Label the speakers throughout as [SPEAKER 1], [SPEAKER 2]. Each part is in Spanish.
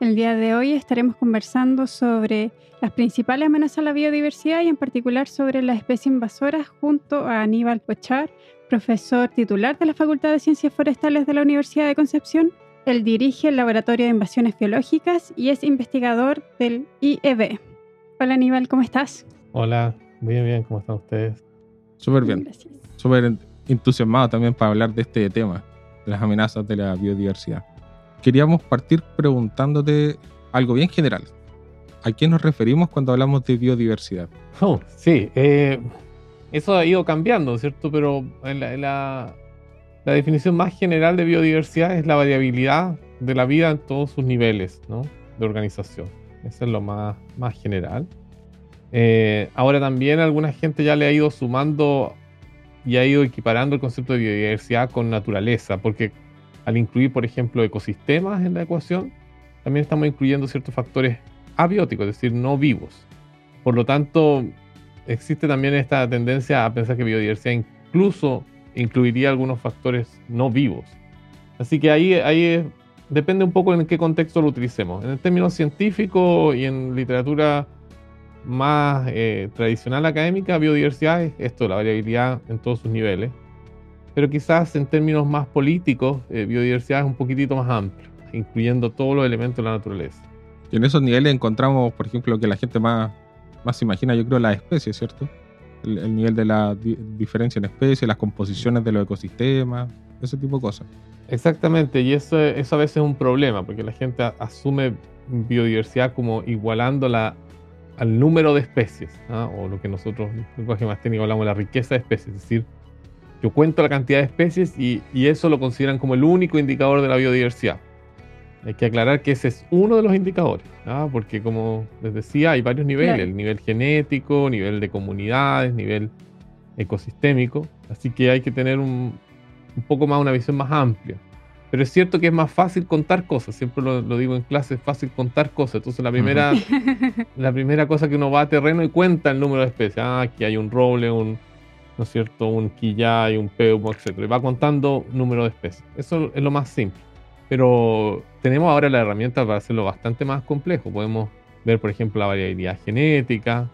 [SPEAKER 1] El día de hoy estaremos conversando sobre las principales amenazas a la biodiversidad y en particular sobre las especies invasoras junto a Aníbal Pochar, profesor titular de la Facultad de Ciencias Forestales de la Universidad de Concepción. Él dirige el Laboratorio de Invasiones Biológicas y es investigador del IEB. Hola Aníbal, ¿cómo estás?
[SPEAKER 2] Hola, bien, bien, ¿cómo están ustedes?
[SPEAKER 3] Súper bien. Súper entusiasmado también para hablar de este tema las amenazas de la biodiversidad. Queríamos partir preguntándote algo bien general. ¿A qué nos referimos cuando hablamos de biodiversidad?
[SPEAKER 2] Oh, sí, eh, eso ha ido cambiando, ¿cierto? Pero la, definición más general de biodiversidad es la variabilidad de la vida en todos sus niveles ¿no? de organización. Eso es lo más, más general. Eh, ahora también alguna gente ya le ha ido sumando y ha ido equiparando el concepto de biodiversidad con naturaleza, porque al incluir, por ejemplo, ecosistemas en la ecuación, también estamos incluyendo ciertos factores abióticos, es decir, no vivos. Por lo tanto, existe también esta tendencia a pensar que biodiversidad incluso incluiría algunos factores no vivos. Así que ahí, ahí depende un poco en qué contexto lo utilicemos. En el término científico y en literatura más eh, tradicional académica, biodiversidad es esto, la variabilidad en todos sus niveles. Pero quizás en términos más políticos, eh, biodiversidad es un poquitito más amplio, incluyendo todos los elementos de la naturaleza.
[SPEAKER 3] Y en esos niveles encontramos, por ejemplo, que la gente más, más se imagina, yo creo, las especies, ¿cierto? El, nivel de la diferencia en especies, las composiciones de los ecosistemas, ese tipo de cosas.
[SPEAKER 2] Exactamente, y eso, eso a veces es un problema, porque la gente asume biodiversidad como igualando la al número de especies, ¿ah? o lo que nosotros, en el lenguaje más técnico, hablamos de la riqueza de especies. Es decir, yo cuento la cantidad de especies y, eso lo consideran como el único indicador de la biodiversidad. Hay que aclarar que ese es uno de los indicadores, ¿ah? porque como les decía, hay varios niveles, el nivel genético, nivel de comunidades, nivel ecosistémico, así que hay que tener un, un poco más una visión más amplia. Pero es cierto que es más fácil contar cosas, siempre lo, digo en clase, es fácil contar cosas. Entonces la primera, la primera cosa que uno va a terreno y cuenta el número de especies. Ah, aquí hay un roble, un, ¿no es cierto? Un quillay, un peumo, etc. Y va contando número de especies. Eso es lo más simple. Pero tenemos ahora la herramienta para hacerlo bastante más complejo. Podemos ver, por ejemplo, la variabilidad genética,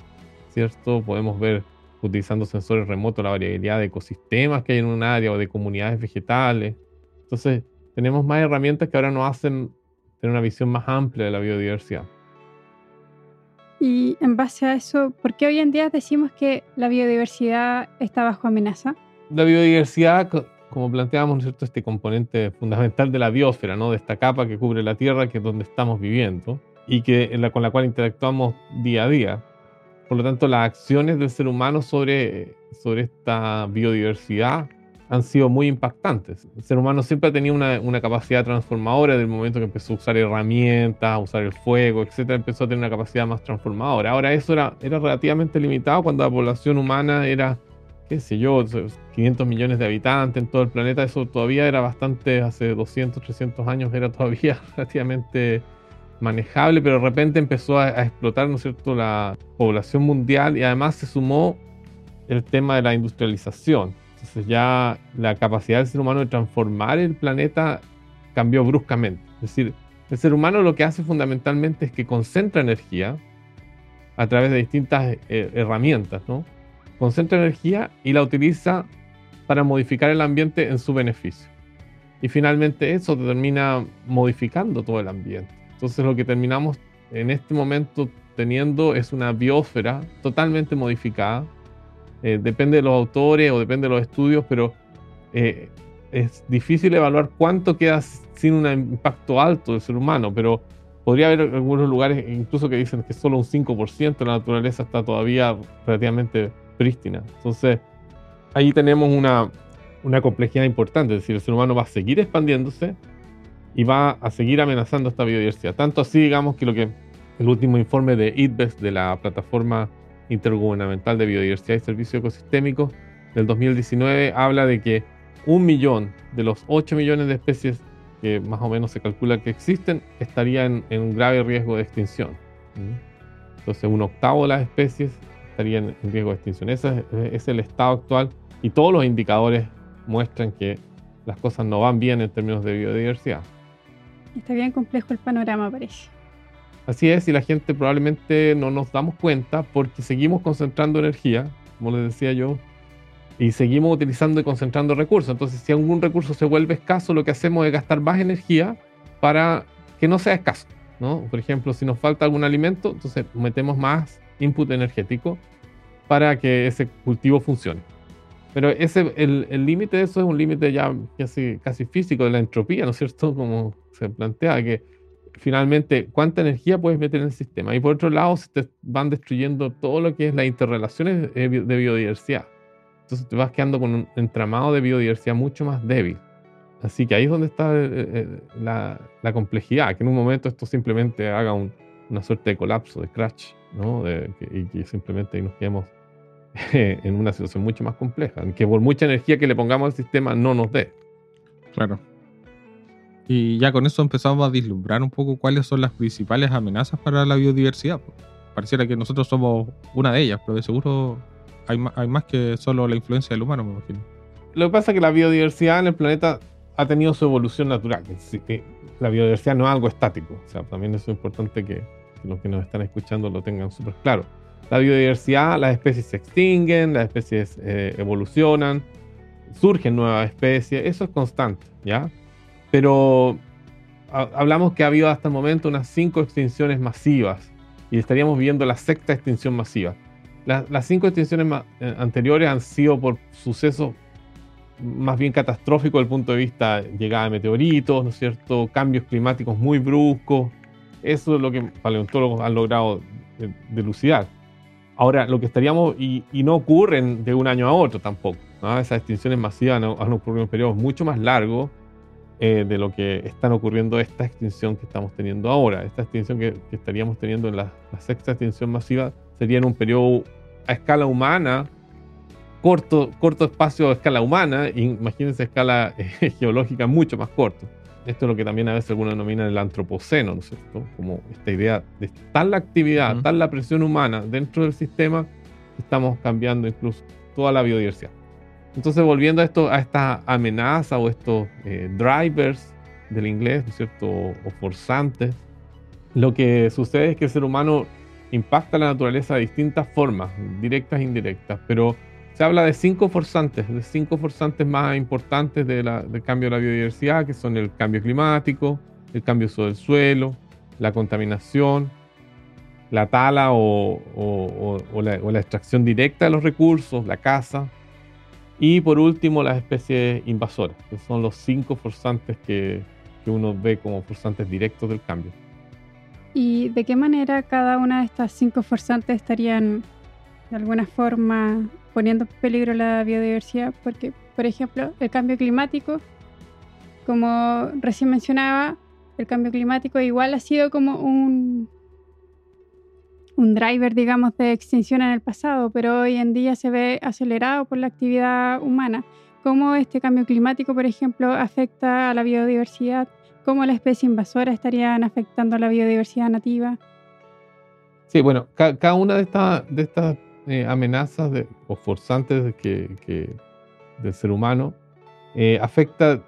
[SPEAKER 2] ¿cierto? Podemos ver, utilizando sensores remotos, la variabilidad de ecosistemas que hay en un área o de comunidades vegetales. Entonces, tenemos más herramientas que ahora nos hacen tener una visión más amplia de la biodiversidad.
[SPEAKER 1] Y en base a eso, ¿por qué hoy en día decimos que la biodiversidad está bajo amenaza?
[SPEAKER 2] La biodiversidad, como planteábamos, ¿cierto? este componente fundamental de la biosfera, ¿no? de esta capa que cubre la Tierra, que es donde estamos viviendo y que, la, con la cual interactuamos día a día. Por lo tanto, las acciones del ser humano sobre, sobre esta biodiversidad han sido muy impactantes. El ser humano siempre ha tenido una, capacidad transformadora desde el momento que empezó a usar herramientas, a usar el fuego, etc. Empezó a tener una capacidad más transformadora. Ahora eso era, era relativamente limitado cuando la población humana era, qué sé yo, 500 millones de habitantes en todo el planeta. Eso todavía era bastante, hace 200, 300 años era todavía relativamente manejable, pero de repente empezó a, a explotar, ¿no es cierto?, la población mundial y además se sumó el tema de la industrialización entonces ya la capacidad del ser humano de transformar el planeta cambió bruscamente. Es decir, el ser humano lo que hace fundamentalmente es que concentra energía a través de distintas eh, herramientas, ¿no? Concentra energía y la utiliza para modificar el ambiente en su beneficio. Y finalmente eso termina modificando todo el ambiente. Entonces lo que terminamos en este momento teniendo es una biosfera totalmente modificada, eh, depende de los autores o depende de los estudios, pero eh, es difícil evaluar cuánto queda sin un impacto alto del ser humano, pero podría haber algunos lugares incluso que dicen que solo un 5% de la naturaleza está todavía relativamente prístina. Entonces, ahí tenemos una, una complejidad importante, es decir, el ser humano va a seguir expandiéndose y va a seguir amenazando esta biodiversidad. Tanto así, digamos, que lo que el último informe de IDBES, de la Plataforma Intergubernamental de Biodiversidad y Servicios Ecosistémicos, del 2019, habla de que un millón de los 8 millones de especies que más o menos se calcula que existen estarían en, un grave riesgo de extinción. Entonces, un octavo de las especies estarían en riesgo de extinción. Ese es el estado actual y todos los indicadores muestran que las cosas no van bien en términos de biodiversidad.
[SPEAKER 1] Está bien complejo el panorama, parece.
[SPEAKER 2] Así es, y la gente probablemente no nos damos cuenta porque seguimos concentrando energía, como les decía yo, y seguimos utilizando y concentrando recursos. Entonces, si algún recurso se vuelve escaso, lo que hacemos es gastar más energía para que no sea escaso. ¿no? Por ejemplo, si nos falta algún alimento, entonces metemos más input energético para que ese cultivo funcione. Pero ese, el límite de eso es un límite ya casi, casi físico de la entropía, ¿no es cierto? Como se plantea que finalmente cuánta energía puedes meter en el sistema. Y por otro lado, se te van destruyendo todo lo que es las interrelaciones de biodiversidad. Entonces te vas quedando con un entramado de biodiversidad mucho más débil. Así que ahí es donde está eh, eh, la, la, complejidad, que en un momento esto simplemente haga una suerte de colapso, de crash, ¿no? y que simplemente nos quedemos en una situación mucho más compleja, que por mucha energía que le pongamos al sistema no nos dé.
[SPEAKER 3] Claro. Y ya con eso empezamos a vislumbrar un poco cuáles son las principales amenazas para la biodiversidad. Pareciera que nosotros somos una de ellas, pero de seguro hay más, que solo la influencia del humano, me imagino.
[SPEAKER 2] Lo que pasa es que la biodiversidad en el planeta ha tenido su evolución natural. La biodiversidad no es algo estático. O sea, también es importante que, los que nos están escuchando lo tengan súper claro. La biodiversidad, las especies se extinguen, las especies eh, evolucionan, surgen nuevas especies, eso es constante, ¿ya? Pero hablamos que ha habido hasta el momento unas cinco extinciones masivas y estaríamos viendo la sexta extinción masiva. las cinco extinciones eh, anteriores han sido por sucesos más bien catastróficos desde el punto de vista de llegada de meteoritos, ¿no es cierto? Cambios climáticos muy bruscos. Eso es lo que paleontólogos han logrado delucidar. Ahora, lo que estaríamos, y, no ocurren de un año a otro tampoco, esas extinciones masivas han ocurrido en periodos mucho más largos eh, de lo que están ocurriendo esta extinción que estamos teniendo ahora. Esta extinción que, estaríamos teniendo en la, sexta extinción masiva sería en un periodo a escala humana, corto, corto espacio a escala humana, imagínense escala eh, geológica mucho más corto. Esto es lo que también a veces algunos denominan el antropoceno, ¿no es cierto? Como esta idea de tal la actividad, tal la presión humana dentro del sistema, estamos cambiando incluso toda la biodiversidad. Entonces, volviendo a, esto, a esta amenaza o estos eh, drivers del inglés, ¿no es cierto? O, forzantes, lo que sucede es que el ser humano impacta la naturaleza de distintas formas, directas e indirectas, pero se habla de cinco forzantes, de cinco forzantes más importantes del cambio de la biodiversidad, que son el cambio climático, el cambio del suelo, la contaminación, la tala o, la, o, la, extracción directa de los recursos, la caza, y por último, las especies invasoras, que son los cinco forzantes que, que uno ve como forzantes directos del cambio.
[SPEAKER 1] ¿Y de qué manera cada una de estas cinco forzantes estarían de alguna forma poniendo en peligro la biodiversidad? Porque, por ejemplo, el cambio climático, como recién mencionaba, el cambio climático igual ha sido como un, un driver, digamos, de extinción en el pasado, pero hoy en día se ve acelerado por la actividad humana. ¿Cómo este cambio climático, por ejemplo, afecta a la biodiversidad? ¿Cómo las especies invasoras estarían afectando a la biodiversidad nativa?
[SPEAKER 2] Sí, bueno, cada una de, estas de estas eh, amenazas o forzantes que, del ser humano eh, afecta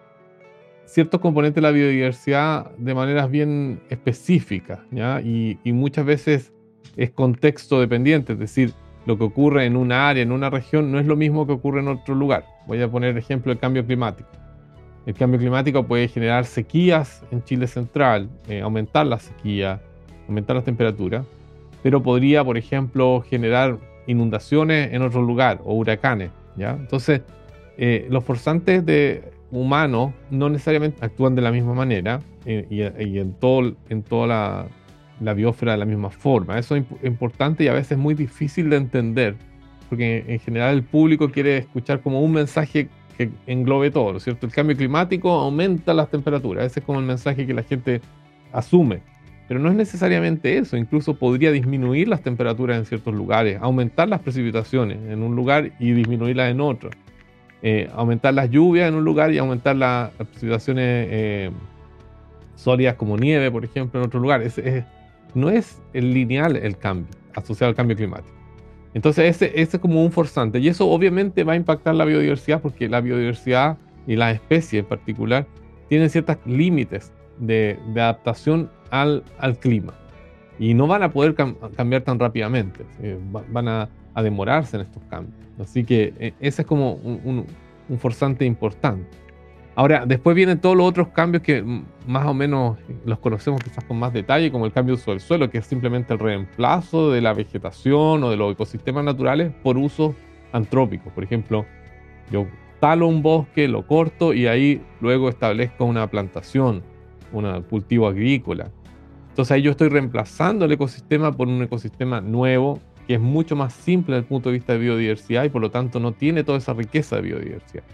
[SPEAKER 2] ciertos componentes de la biodiversidad de maneras bien específicas, ¿ya? Y muchas veces es contexto dependiente, es decir, lo que ocurre en una área, en una región, no es lo mismo que ocurre en otro lugar. Voy a poner ejemplo el cambio climático. El cambio climático puede generar sequías en Chile central, eh, aumentar la sequía, aumentar las temperaturas, pero podría, por ejemplo, generar inundaciones en otro lugar o huracanes. ¿ya? Entonces, eh, los forzantes de humanos no necesariamente actúan de la misma manera eh, y, y, en, todo, en toda la, la biosfera de la misma forma. Eso es importante y a veces muy difícil de entender, porque en general el público quiere escuchar como un mensaje que englobe todo, ¿no es cierto? El cambio climático aumenta las temperaturas, ese es como el mensaje que la gente asume. Pero no es necesariamente eso, incluso podría disminuir las temperaturas en ciertos lugares, aumentar las precipitaciones en un lugar y disminuirlas en otro, eh, aumentar las lluvias en un lugar y aumentar las precipitaciones eh, sólidas como nieve, por ejemplo, en otro lugar. No es lineal el cambio asociado al cambio climático. Entonces ese, ese es como un forzante y eso obviamente va a impactar la biodiversidad porque la biodiversidad y las especies en particular tienen ciertos límites de, adaptación al, clima y no van a poder cambiar tan rápidamente, van a, demorarse en estos cambios. Así que eh, ese es como un, forzante importante. Ahora, después vienen todos los otros cambios que más o menos los conocemos quizás con más detalle, como el cambio de uso del suelo, que es simplemente el reemplazo de la vegetación o de los ecosistemas naturales por usos antrópicos. Por ejemplo, yo talo un bosque, lo corto y ahí luego establezco una plantación un cultivo agrícola. Entonces ahí yo estoy reemplazando el ecosistema por un ecosistema nuevo que es mucho más simple desde el punto de vista de biodiversidad y por lo tanto no tiene toda esa riqueza de biodiversidad.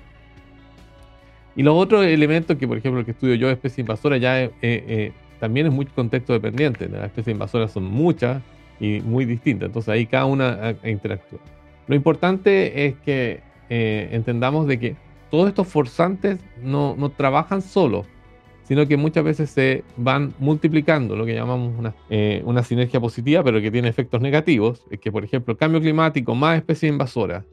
[SPEAKER 2] Y los otros elementos que, por ejemplo, el que estudio yo de especies invasoras ya eh, eh, también es muy contexto dependiente. Las especies invasoras son muchas y muy distintas, entonces ahí cada una interactúa. Lo importante es que eh, entendamos de que todos estos forzantes no, no trabajan solos, sino que muchas veces se van multiplicando, lo que llamamos una, eh, una sinergia positiva, pero que tiene efectos negativos, es que, por ejemplo, cambio climático más especies invasoras,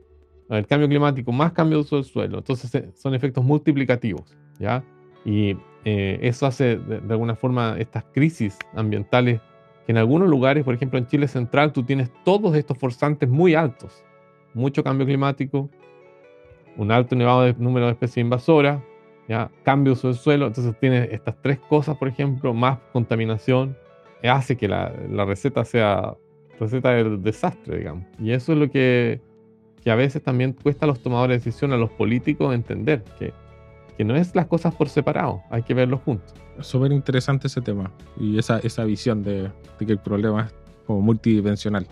[SPEAKER 2] el cambio climático más cambio de uso del suelo, entonces eh, son efectos multiplicativos, ¿ya? Y eh, eso hace, de, de, alguna forma, estas crisis ambientales, que en algunos lugares, por ejemplo en Chile Central, tú tienes todos estos forzantes muy altos, mucho cambio climático, un alto elevado número de especies invasoras, ¿ya? cambio del suelo, entonces tiene estas tres cosas, por ejemplo, más contaminación, hace que la, la receta sea receta del desastre, digamos. Y eso es lo que, que, a veces también cuesta a los tomadores de decisión, a los políticos, entender que, que no es las cosas por separado, hay que verlos juntos.
[SPEAKER 3] Súper interesante ese tema y esa, esa visión de, de que el problema es como multidimensional.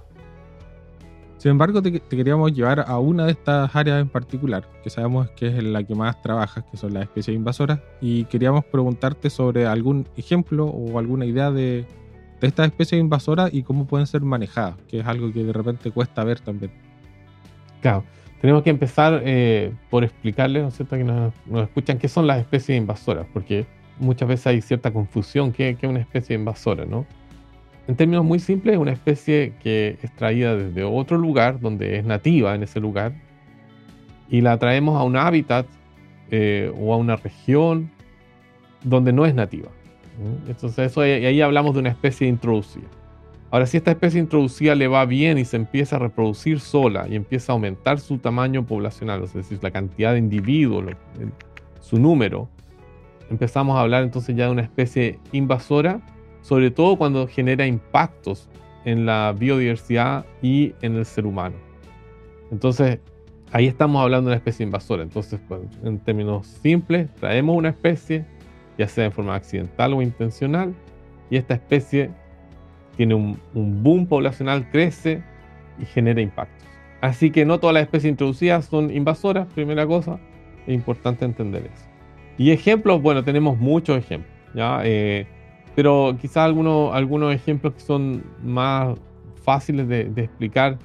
[SPEAKER 3] Sin embargo, te, queríamos llevar a una de estas áreas en particular, que sabemos que es la que más trabajas, que son las especies invasoras, y queríamos preguntarte sobre algún ejemplo o alguna idea de, estas especies invasoras y cómo pueden ser manejadas, que es algo que de repente cuesta ver también.
[SPEAKER 2] Claro, tenemos que empezar eh, por explicarles, ¿no es cierto?, que nos, escuchan qué son las especies invasoras, porque muchas veces hay cierta confusión, ¿qué es una especie invasora, no? En términos muy simples, es una especie que es traída desde otro lugar, donde es nativa en ese lugar, y la traemos a un hábitat eh, o a una región donde no es nativa. Entonces, eso, ahí hablamos de una especie introducida. Ahora, si esta especie introducida le va bien y se empieza a reproducir sola y empieza a aumentar su tamaño poblacional, es decir, la cantidad de individuos, su número, empezamos a hablar entonces ya de una especie invasora sobre todo cuando genera impactos en la biodiversidad y en el ser humano. Entonces, ahí estamos hablando de una especie invasora. Entonces, pues, en términos simples, traemos una especie, ya sea en forma accidental o intencional, y esta especie tiene un, un boom poblacional, crece y genera impactos. Así que no todas las especies introducidas son invasoras, primera cosa, es importante entender eso. Y ejemplos, bueno, tenemos muchos ejemplos. ¿ya? Eh, pero quizás algunos, algunos ejemplos que son más fáciles de, explicar,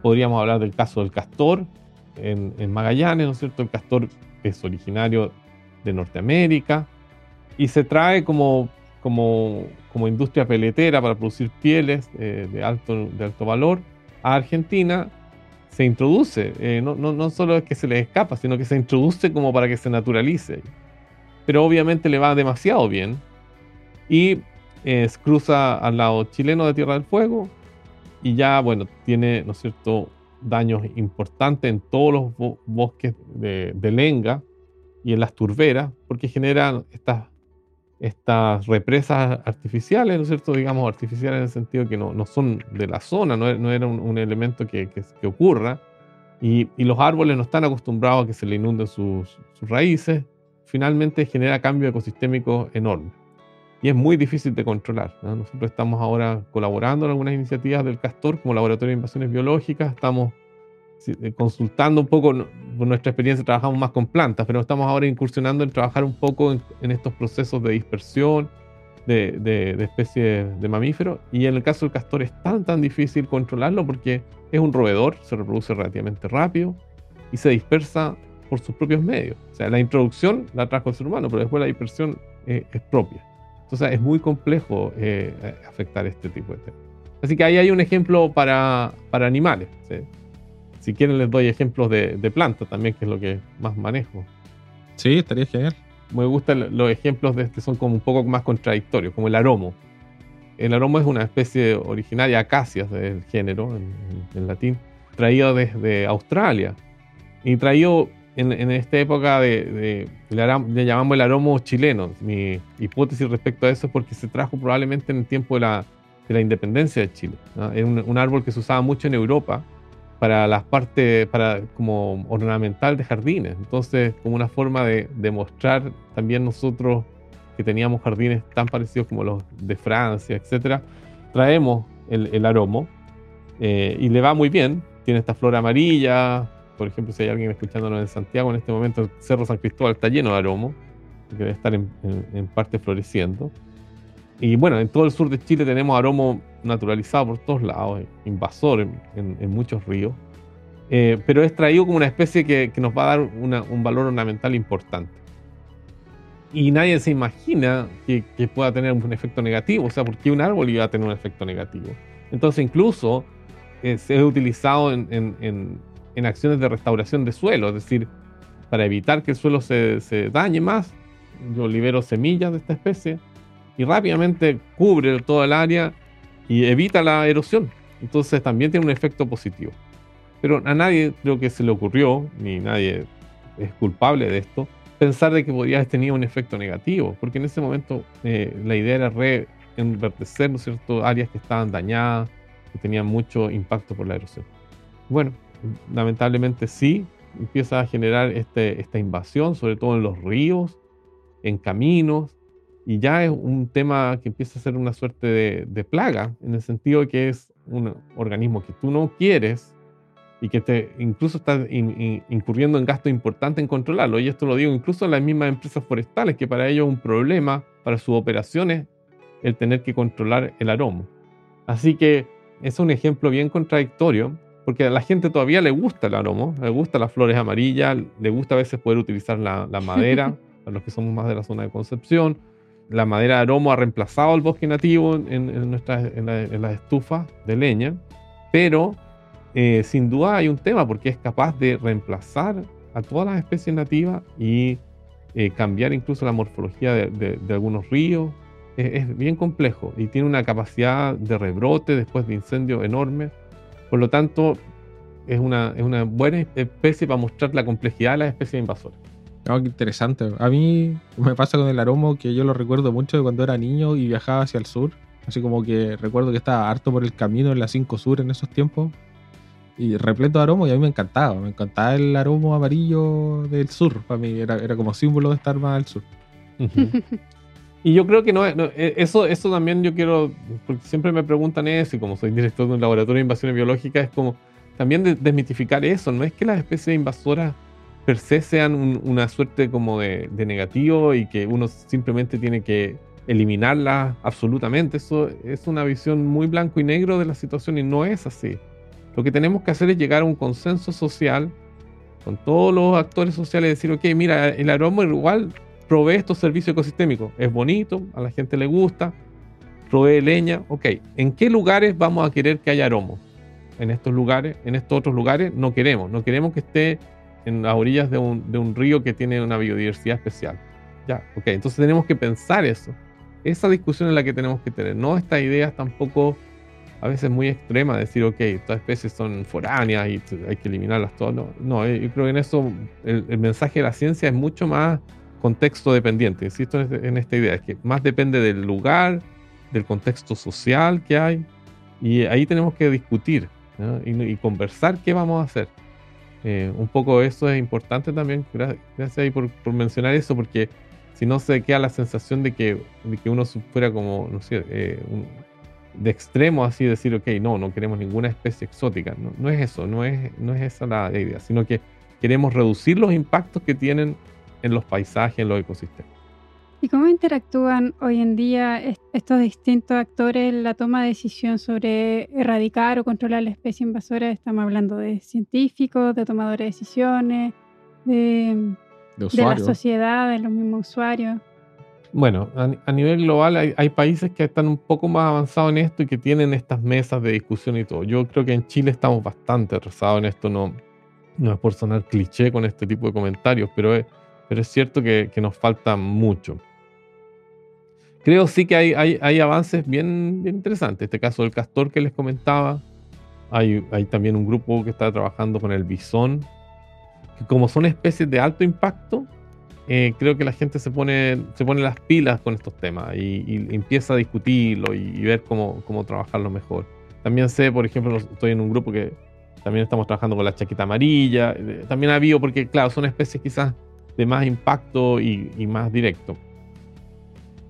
[SPEAKER 2] podríamos hablar del caso del castor en, en, Magallanes, ¿no es cierto? El castor es originario de Norteamérica y se trae como, como, como industria peletera para producir pieles eh, de, alto, de alto valor a Argentina. Se introduce, eh, no, no, no solo es que se le escapa, sino que se introduce como para que se naturalice. Pero obviamente le va demasiado bien y cruza al lado chileno de Tierra del Fuego y ya, bueno, tiene, ¿no es cierto?, daños importantes en todos los bosques de, lenga y en las turberas, porque generan estas, estas represas artificiales, ¿no es cierto?, digamos, artificiales en el sentido que no, no son de la zona, no, no era un, elemento que, que, ocurra, y, y, los árboles no están acostumbrados a que se le inunden sus, sus raíces, finalmente genera cambios ecosistémicos enormes y es muy difícil de controlar. Nosotros estamos ahora colaborando en algunas iniciativas del Castor como Laboratorio de Invasiones Biológicas, estamos consultando un poco, por nuestra experiencia trabajamos más con plantas, pero estamos ahora incursionando en trabajar un poco en, estos procesos de dispersión, de, de, especies de mamíferos. Y en el caso del castor es tan, tan difícil controlarlo porque es un roedor, se reproduce relativamente rápido y se dispersa por sus propios medios. O sea, la introducción la trajo el ser humano, pero después la dispersión eh, es propia. Entonces es muy complejo eh, afectar este tipo de temas. Así que ahí hay un ejemplo para, para animales. Si quieren les doy ejemplos de, de plantas también, que es lo que más manejo.
[SPEAKER 3] Sí, estaría genial
[SPEAKER 2] me gustan los ejemplos de este, son como un poco más contradictorios, como el aromo. El aromo es una especie originaria, acacias del género en, latín, traído desde Australia y traído en, esta época de, le, llamamos el aromo chileno. Mi hipótesis respecto a eso es porque se trajo probablemente en el tiempo de la, independencia de Chile. Es un, árbol que se usaba mucho en Europa para las partes, para como ornamental de jardines. Entonces, como una forma de demostrar también nosotros que teníamos jardines tan parecidos como los de Francia, etcétera, traemos el, el aromo eh, y le va muy bien. Tiene esta flor amarilla. Por ejemplo, si hay alguien escuchándonos en Santiago en este momento, el Cerro San Cristóbal está lleno de aromo, que debe estar en, en parte floreciendo. Y bueno, en todo el sur de Chile tenemos aromo naturalizado por todos lados, invasor en, muchos ríos, eh, pero es traído como una especie que, nos va a dar un valor ornamental importante. Y nadie se imagina que, pueda tener un efecto negativo, o sea, ¿por qué un árbol iba a tener un efecto negativo? Entonces incluso eh, se ha utilizado en, acciones de restauración de suelo, es decir, para evitar que el suelo se, se dañe más, yo libero semillas de esta especie y rápidamente cubre toda el área y evita la erosión. Entonces también tiene un efecto positivo. Pero a nadie creo que se le ocurrió, ni nadie es culpable de esto, pensar de que podría haber tenido un efecto negativo, porque en ese momento eh, la idea era reenvertecer ¿no cierto? áreas que estaban dañadas, que tenían mucho impacto por la erosión. Bueno, lamentablemente sí, empieza a generar este, esta invasión, sobre todo en los ríos, en caminos, y ya es un tema que empieza a ser una suerte de, plaga, en el sentido de que es un organismo que tú no quieres y que te incluso está incurriendo en gasto importante en controlarlo. Y esto lo digo incluso en las mismas empresas forestales, que para ellos es un problema para sus operaciones el tener que controlar el aroma. Así que es un ejemplo bien contradictorio, porque a la gente todavía le gusta el aroma, le gusta las flores amarillas, le gusta a veces poder utilizar la, madera, a los que somos más de la zona de Concepción, la madera de aromo ha reemplazado el bosque nativo en, nuestras, en, las estufas de leña, pero eh, sin duda hay un tema porque es capaz de reemplazar a todas las especies nativas y eh, cambiar incluso la morfología de, algunos ríos. Es, bien complejo y tiene una capacidad de rebrote después de incendios enorme. Por lo tanto, es una, es una buena especie para mostrar la complejidad de las especies invasoras.
[SPEAKER 3] Oh, qué interesante. A mí me pasa con el aromo que yo lo recuerdo mucho de cuando era niño y viajaba hacia el sur. Así como que recuerdo que estaba harto por el camino en la 5 Sur en esos tiempos. Y repleto de aromo y a mí me encantaba. Me encantaba el aromo amarillo del sur. Para mí era, era como símbolo de estar más al sur.
[SPEAKER 2] Y yo creo que no, e, eso, eso también yo quiero, porque siempre me preguntan eso, y como soy director de un laboratorio de invasiones biológicas, es como también desmitificar eso. No es que las especies invasoras per se sean una suerte como de, negativo y que uno simplemente tiene que eliminarla absolutamente. Eso es una visión muy blanco y negro de la situación y no es así. Lo que tenemos que hacer es llegar a un consenso social con todos los actores sociales y decir, ok, mira, el aroma igual provee estos servicios ecosistémicos. Es bonito, a la gente le gusta, provee leña. Ok, ¿en qué lugares vamos a querer que haya aroma? En estos lugares, en estos otros lugares no queremos. No queremos que esté en las orillas de un, de un río que tiene una biodiversidad especial. Ya, ok, entonces tenemos que pensar eso. Esa discusión es la que tenemos que tener, no estas ideas tampoco a veces muy extremas, decir, ok, todas especies son foráneas y hay que eliminarlas todas. No, no eh, yo creo que en eso el, el, mensaje de la ciencia es mucho más contexto dependiente, insisto en esta idea, es que más depende del lugar, del contexto social que hay, y ahí tenemos que discutir y, y, conversar qué vamos a hacer. Eh, un poco eso es importante también, gracias ahí por, mencionar eso, porque si no se queda la sensación de que, que uno fuera como, no eh, de extremo así decir, ok, no, no queremos ninguna especie exótica. No, es eso, no es, no es esa la idea, sino que queremos reducir los impactos que tienen en los paisajes, en los ecosistemas.
[SPEAKER 1] ¿Y cómo interactúan hoy en día estos distintos actores en la toma de decisión sobre erradicar o controlar la especie invasora? Estamos hablando de científicos, de tomadores de decisiones, de, la sociedad, de los mismos usuarios.
[SPEAKER 2] Bueno, a, nivel global hay, países que están un poco más avanzados en esto y que tienen estas mesas de discusión y todo. Yo creo que en Chile estamos bastante atrasados en esto, no, no es por sonar cliché con este tipo de comentarios, pero es, pero es cierto que, nos falta mucho. Creo sí que hay, hay, avances bien, bien, interesantes. Este caso del castor que les comentaba. Hay, hay también un grupo que está trabajando con el bisón. Que como son especies de alto impacto, eh, creo que la gente se pone, se pone las pilas con estos temas y, empieza a discutirlo y, ver cómo, cómo, trabajarlo mejor. También sé, por ejemplo, estoy en un grupo que también estamos trabajando con la chaqueta amarilla. Eh, también ha habido, porque claro, son especies quizás de más impacto y, más directo.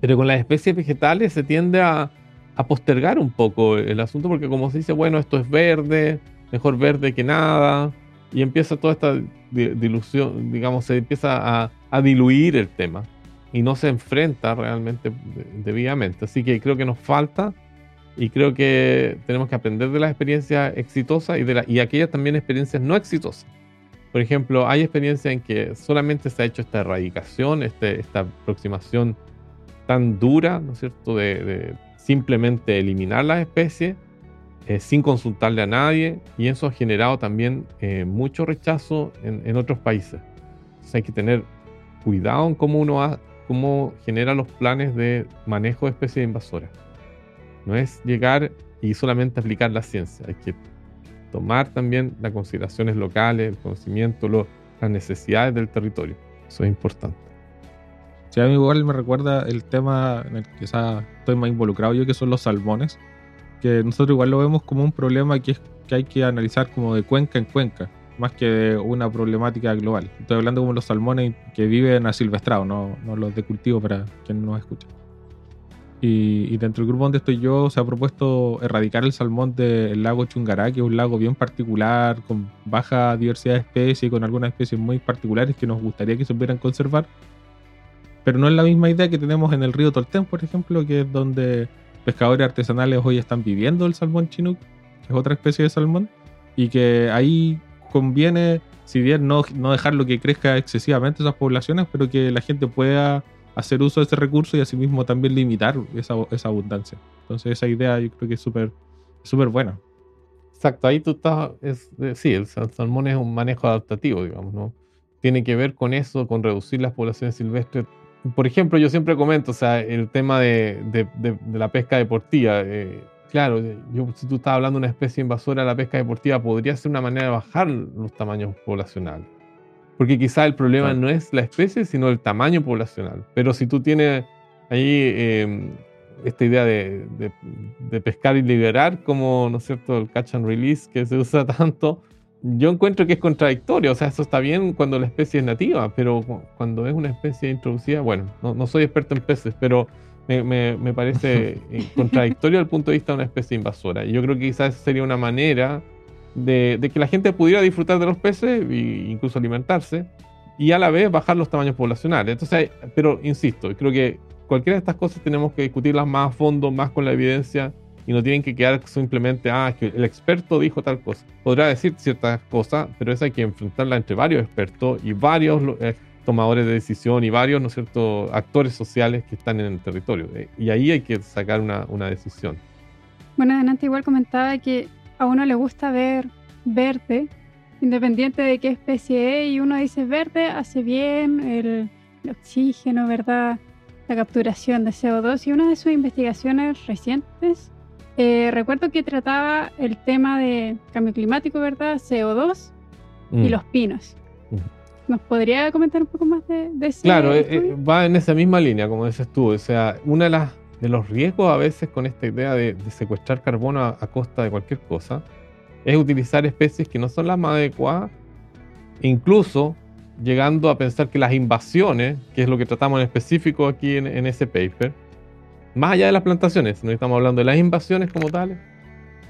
[SPEAKER 2] Pero con las especies vegetales se tiende a, a postergar un poco el asunto porque como se dice, bueno, esto es verde, mejor verde que nada, y empieza toda esta dilución, digamos, se empieza a, a diluir el tema y no se enfrenta realmente debidamente. Así que creo que nos falta y creo que tenemos que aprender de las experiencias exitosas y, de la, y aquellas también experiencias no exitosas. Por ejemplo, hay experiencias en que solamente se ha hecho esta erradicación, este, esta aproximación tan dura, ¿no es cierto?, de, simplemente eliminar las especies eh, sin consultarle a nadie y eso ha generado también eh, mucho rechazo en, en otros países. Entonces hay que tener cuidado en cómo uno cómo genera los planes de manejo de especies invasoras. No es llegar y solamente aplicar la ciencia, hay que tomar también las consideraciones locales, el conocimiento, las necesidades del territorio. Eso es importante.
[SPEAKER 3] Sí, a mí igual me recuerda el tema en el que quizás estoy más involucrado yo, que son los salmones, que nosotros igual lo vemos como un problema que, es, que hay que analizar como de cuenca en cuenca más que una problemática global. Estoy hablando como los salmones que viven asilvestrados, no, no los de cultivo para quien no nos escucha. Y, dentro del grupo donde estoy yo se ha propuesto erradicar el salmón del lago Chungará, que es un lago bien particular, con baja diversidad de especies y con algunas especies muy particulares que nos gustaría que se pudieran conservar. Pero no es la misma idea que tenemos en el río Tolten, por ejemplo, que es donde pescadores artesanales hoy están viviendo el salmón chinook, que es otra especie de salmón, y que ahí conviene, si bien no, no dejar lo que crezca excesivamente esas poblaciones, pero que la gente pueda hacer uso de ese recurso y asimismo también limitar esa, esa abundancia. Entonces esa idea yo creo que es súper buena.
[SPEAKER 2] Exacto, ahí tú estás, es, sí, el salmón es un manejo adaptativo, digamos, ¿no? Tiene que ver con eso, con reducir las poblaciones silvestres. Por ejemplo, yo siempre comento, o sea, el tema de, de, de, la pesca deportiva. Eh, Claro, yo, si tú estás hablando de una especie invasora, la pesca deportiva podría ser una manera de bajar los tamaños poblacionales. Porque quizá el problema no es la especie, sino el tamaño poblacional. Pero si tú tienes ahí em, esta idea de, pescar y liberar, como, ¿no es cierto?, el catch and release que se usa tanto, yo encuentro que es contradictorio. O sea, eso está bien cuando la especie es nativa, pero cuando es una especie introducida, bueno, no, no soy experto en peces, pero me, parece eh, contradictorio desde el punto de vista de una especie invasora. Y yo creo que quizás sería una manera de, que la gente pudiera disfrutar de los peces e incluso alimentarse y a la vez bajar los tamaños poblacionales. Entonces, pero insisto, creo que cualquiera de estas cosas tenemos que discutirlas más a fondo, más con la evidencia y no tienen que quedar simplemente, ah, que el experto dijo tal cosa. Podrá decir ciertas cosas, pero eso hay que enfrentarla entre varios expertos y varios eh, tomadores de decisión y varios, ¿no es cierto?, actores sociales que están en el territorio. Eh, y ahí hay que sacar una, una decisión.
[SPEAKER 1] Bueno, adelante igual comentaba que a uno le gusta ver verde, independiente de qué especie es, y uno dice verde hace bien el, oxígeno, ¿verdad? La capturación de CO2. Y una de sus investigaciones recientes, eh, recuerdo que trataba el tema de cambio climático, ¿verdad? CO2 y mm. los pinos. ¿Nos podría comentar un poco más de, de ese
[SPEAKER 2] Claro, eh, eh, va en esa misma línea, como dices tú. O sea, uno de, las, de los riesgos a veces con esta idea de, secuestrar carbono a, costa de cualquier cosa es utilizar especies que no son las más adecuadas, incluso llegando a pensar que las invasiones, que es lo que tratamos en específico aquí en, en ese paper, más allá de las plantaciones, no estamos hablando de las invasiones como tales,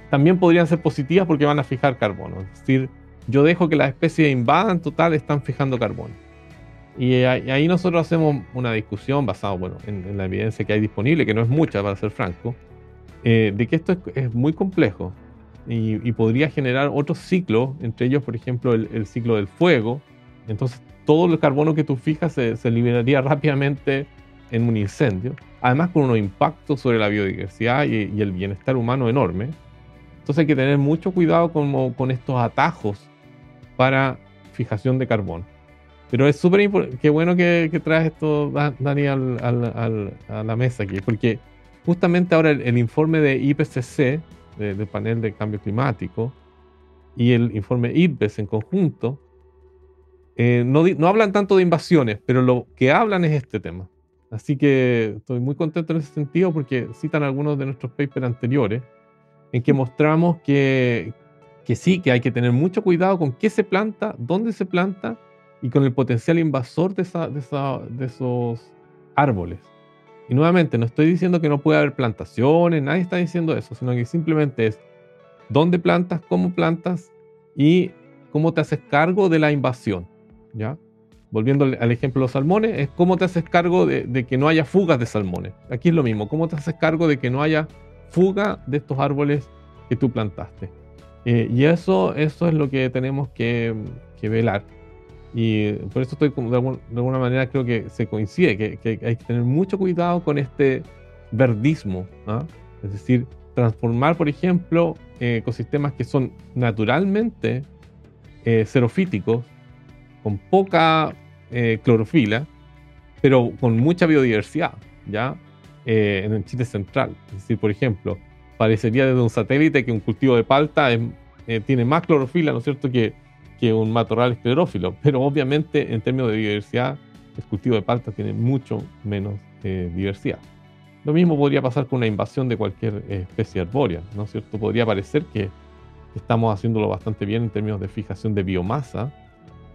[SPEAKER 2] también podrían ser positivas porque van a fijar carbono. Es decir, yo dejo que las especies invadan total, están fijando carbono. Y ahí nosotros hacemos una discusión basada bueno, en, la evidencia que hay disponible, que no es mucha para ser franco, eh, de que esto es, muy complejo y, podría generar otros ciclos, entre ellos, por ejemplo, el, ciclo del fuego. Entonces, todo el carbono que tú fijas se, liberaría rápidamente en un incendio, además con unos impactos sobre la biodiversidad y, y el bienestar humano enorme. Entonces hay que tener mucho cuidado con, con estos atajos para fijación de carbono. Pero es súper importante, qué bueno que, que, traes esto, Dani, al, a la mesa aquí, porque justamente ahora el, informe de IPCC, del panel de cambio climático, y el informe IPBES en conjunto, eh, no, no, hablan tanto de invasiones, pero lo que hablan es este tema. Así que estoy muy contento en ese sentido porque citan algunos de nuestros papers anteriores en que mostramos que, que sí, que hay que tener mucho cuidado con qué se planta, dónde se planta y con el potencial invasor de, de, esos árboles. Y nuevamente, no estoy diciendo que no puede haber plantaciones, nadie está diciendo eso, sino que simplemente es dónde plantas, cómo plantas y cómo te haces cargo de la invasión. ¿ya? Volviendo al ejemplo de los salmones, es cómo te haces cargo de, que no haya fugas de salmones. Aquí es lo mismo, cómo te haces cargo de que no haya fuga de estos árboles que tú plantaste. Eh, y eso, eso es lo que tenemos que, que velar. Y por eso estoy, de, alguna manera, creo que se coincide, que, hay que tener mucho cuidado con este verdismo. ¿ah? Es decir, transformar, por ejemplo, eh, ecosistemas que son naturalmente eh, xerofíticos, con poca eh, clorofila, pero con mucha biodiversidad, ¿ya? en el Chile central. Es decir, por ejemplo, parecería desde un satélite que un cultivo de palta tiene más clorofila, ¿no es cierto?, que que un matorral esclerófilo, pero obviamente en términos de biodiversidad, el cultivo de palta tiene mucho menos eh, diversidad. Lo mismo podría pasar con una invasión de cualquier eh, especie arbórea, ¿no es cierto? Podría parecer que estamos haciéndolo bastante bien en términos de fijación de biomasa,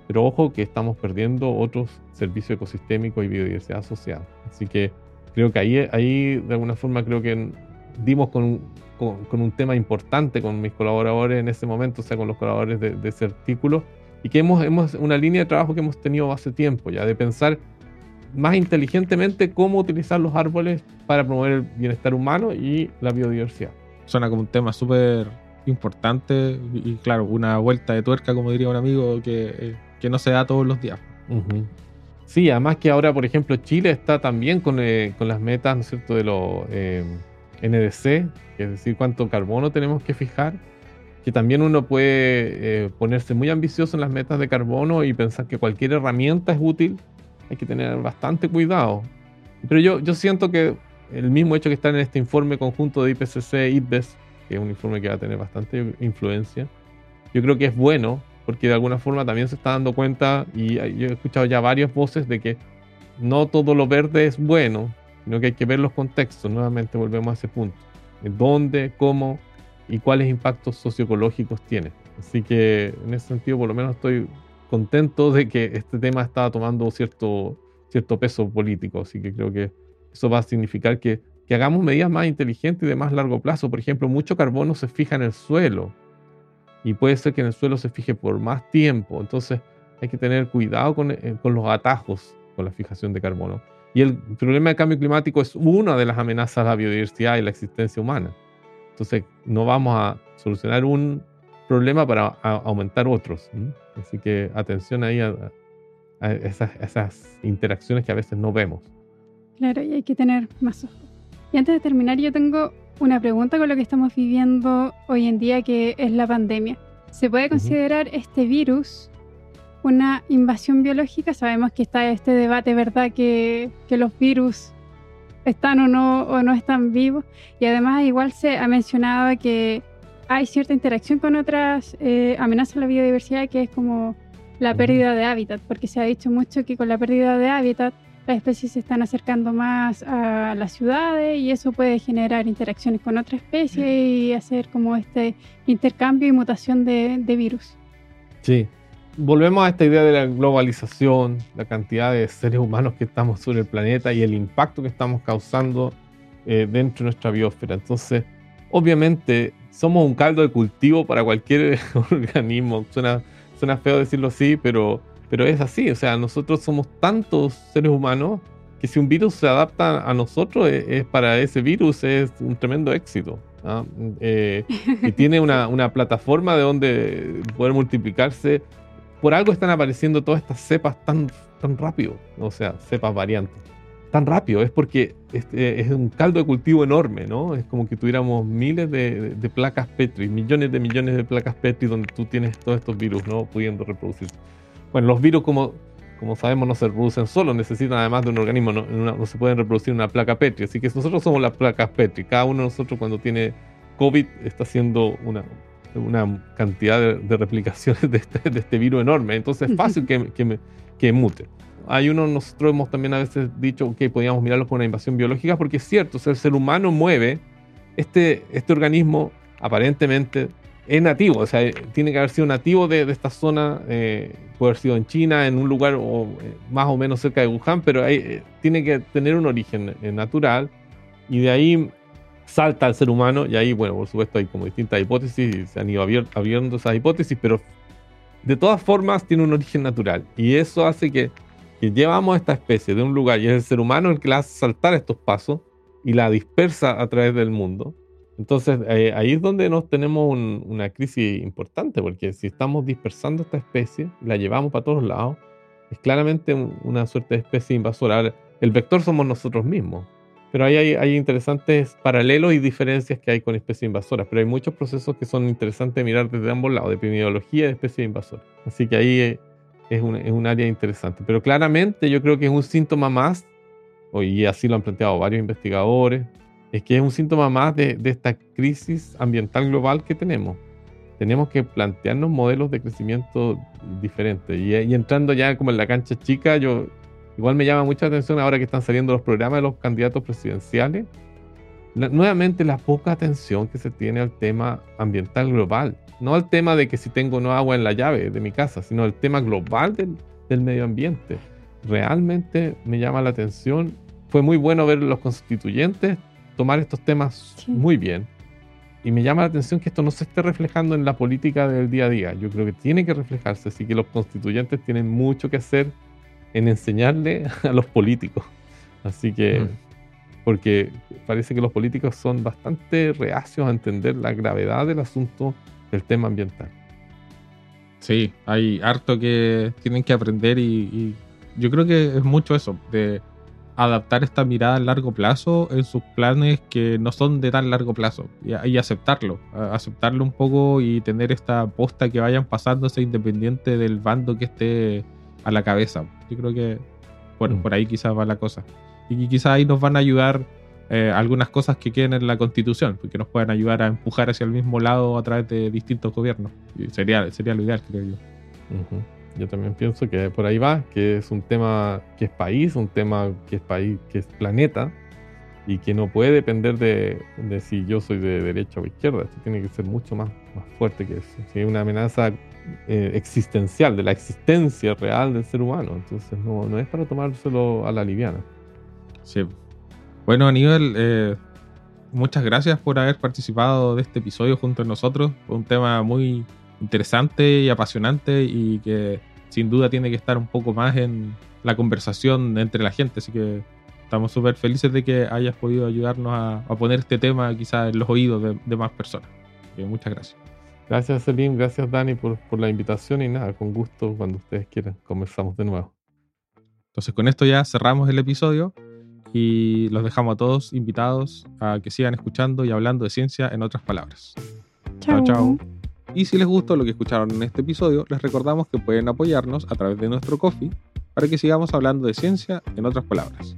[SPEAKER 2] pero ojo que estamos perdiendo otros servicios ecosistémicos y biodiversidad asociada. Así que creo que ahí, ahí de alguna forma creo que dimos con, con, un tema importante con mis colaboradores en ese momento, o sea, con los colaboradores de, ese artículo, y que hemos, hemos una línea de trabajo que hemos tenido hace tiempo ya, de pensar más inteligentemente cómo utilizar los árboles para promover el bienestar humano y la biodiversidad.
[SPEAKER 3] Suena como un tema súper importante y, claro, una vuelta de tuerca, como diría un amigo, que, eh, que no se da todos los días.
[SPEAKER 2] Sí, además que ahora, por ejemplo, Chile está también con, eh, con las metas, ¿no es cierto?, de los... Eh, NDC, es decir, cuánto carbono tenemos que fijar, que también uno puede eh, ponerse muy ambicioso en las metas de carbono y pensar que cualquier herramienta es útil, hay que tener bastante cuidado. Pero yo, yo siento que el mismo hecho que está en este informe conjunto de IPCC IPBES, que es un informe que va a tener bastante influencia, yo creo que es bueno porque de alguna forma también se está dando cuenta, y yo he escuchado ya varias voces de que no todo lo verde es bueno, sino que hay que ver los contextos. Nuevamente volvemos a ese punto. ¿Dónde, cómo y cuáles impactos socioecológicos tiene? Así que en ese sentido, por lo menos estoy contento de que este tema está tomando cierto, cierto peso político. Así que creo que eso va a significar que, que hagamos medidas más inteligentes y de más largo plazo. Por ejemplo, mucho carbono se fija en el suelo y puede ser que en el suelo se fije por más tiempo. Entonces hay que tener cuidado con, eh, con los atajos con la fijación de carbono. Y el problema del cambio climático es una de las amenazas a la biodiversidad y la existencia humana. Entonces, no vamos a solucionar un problema para aumentar otros. Así que atención ahí a, esas, interacciones que a veces no vemos.
[SPEAKER 1] Claro, y hay que tener más ojos. Y antes de terminar, yo tengo una pregunta con lo que estamos viviendo hoy en día, que es la pandemia. ¿Se puede considerar este virus una invasión biológica. Sabemos que está este debate, ¿verdad? Que, que los virus están o no, o no están vivos. Y además igual se ha mencionado que hay cierta interacción con otras eh, amenazas a la biodiversidad, que es como la pérdida de hábitat, porque se ha dicho mucho que con la pérdida de hábitat las especies se están acercando más a las ciudades y eso puede generar interacciones con otras especies y hacer como este intercambio y mutación de, de virus.
[SPEAKER 2] Sí, volvemos a esta idea de la globalización, la cantidad de seres humanos que estamos sobre el planeta y el impacto que estamos causando eh, dentro de nuestra biosfera. Entonces, obviamente, somos un caldo de cultivo para cualquier organismo. Suena, suena feo decirlo así, pero pero es así, o sea, nosotros somos tantos seres humanos que si un virus se adapta a nosotros, es, es para ese virus es un tremendo éxito. ¿ah? Eh, y tiene una, una, plataforma de donde poder multiplicarse. Por algo están apareciendo todas estas cepas tan, tan rápido, o sea, cepas variantes. Tan rápido, es porque es, es un caldo de cultivo enorme, ¿no? Es como que tuviéramos miles de, de, placas Petri, millones de millones de placas Petri donde tú tienes todos estos virus, ¿no? Pudiendo reproducirse. Bueno, los virus, como, como sabemos, no se reproducen solos, necesitan además de un organismo, no, no, se pueden reproducir una placa Petri. Así que nosotros somos las placas Petri. Cada uno de nosotros cuando tiene COVID está haciendo una, una cantidad de, replicaciones de este, de este, virus enorme. Entonces es fácil que, que, que, mute. Hay uno, nosotros hemos también a veces dicho que podíamos mirarlo con una invasión biológica porque es cierto, el ser humano mueve este, este organismo aparentemente es nativo, o sea, tiene que haber sido nativo de, de esta zona, eh, puede haber sido en China, en un lugar o, eh, más o menos cerca de Wuhan, pero eh, tiene que tener un origen eh, natural y de ahí salta al ser humano y ahí, bueno, por supuesto hay como distintas hipótesis y se han ido abriendo esas hipótesis, pero de todas formas tiene un origen natural y eso hace que, que llevamos esta especie de un lugar y es el ser humano el que la hace saltar estos pasos y la dispersa a través del mundo entonces, eh, ahí es donde nos tenemos una crisis importante, porque si estamos dispersando esta especie, la llevamos para todos lados, es claramente una suerte de especie invasora. El vector somos nosotros mismos, pero ahí hay, interesantes paralelos y diferencias que hay con especies invasoras, pero hay muchos procesos que son interesantes mirar desde ambos lados, de epidemiología y de especies invasoras. Así que ahí eh, es un, es un área interesante, pero claramente yo creo que es un síntoma más, y así lo han planteado varios investigadores, es que es un síntoma más de, esta crisis ambiental global que tenemos. Tenemos que plantearnos modelos de crecimiento diferentes. Y, entrando ya como en la cancha chica, yo igual me llama mucha atención ahora que están saliendo los programas de los candidatos presidenciales. nuevamente la poca atención que se tiene al tema ambiental global. No al tema de que si tengo no agua en la llave de mi casa, sino al tema global del, del medio ambiente. Realmente me llama la atención. Fue muy bueno ver los constituyentes tomar estos temas muy bien. Y me llama la atención que esto no se esté reflejando en la política del día a día. Yo creo que tiene que reflejarse, así que los constituyentes tienen mucho que hacer en enseñarle a los políticos. Así que, mm. porque parece que los políticos son bastante reacios a entender la gravedad del asunto del tema ambiental.
[SPEAKER 3] Sí, hay harto que tienen que aprender y, y yo creo que es mucho eso, de adaptar esta mirada a largo plazo en sus planes que no son de tan largo plazo y, aceptarlo, aceptarlo un poco y tener esta posta que vayan pasándose independiente del bando que esté a la cabeza. Yo creo que bueno, mm. por ahí quizás va la cosa. Y quizás ahí nos van a ayudar eh, algunas cosas que queden en la constitución, porque nos pueden ayudar a empujar hacia el mismo lado a través de distintos gobiernos. Y sería, sería lo ideal, creo yo.
[SPEAKER 2] Yo también pienso que por ahí va, que es un tema que es país, un tema que es país, que es planeta, y que no puede depender de, de si yo soy de derecha o izquierda. Esto tiene que ser mucho más, más fuerte que eso. Hay una amenaza eh, existencial, de la existencia real del ser humano. Entonces no, no es para tomárselo a la liviana.
[SPEAKER 3] Sí. Bueno, Aníbal, eh, muchas gracias por haber participado de este episodio junto a nosotros. Un tema muy interesante y apasionante y que sin duda tiene que estar un poco más en la conversación entre la gente. Así que estamos súper felices de que hayas podido ayudarnos a, poner este tema quizás en los oídos de, más personas. muchas gracias.
[SPEAKER 2] Gracias, Selim. Gracias, Dani, por, por la invitación y nada, con gusto cuando ustedes quieran conversamos de nuevo.
[SPEAKER 3] Entonces, con esto ya cerramos el episodio y los dejamos a todos invitados a que sigan escuchando y hablando de ciencia en otras palabras. Chao, chao. Y si les gustó lo que escucharon en este episodio, les recordamos que pueden apoyarnos a través de nuestro coffee para que sigamos hablando de ciencia en otras palabras.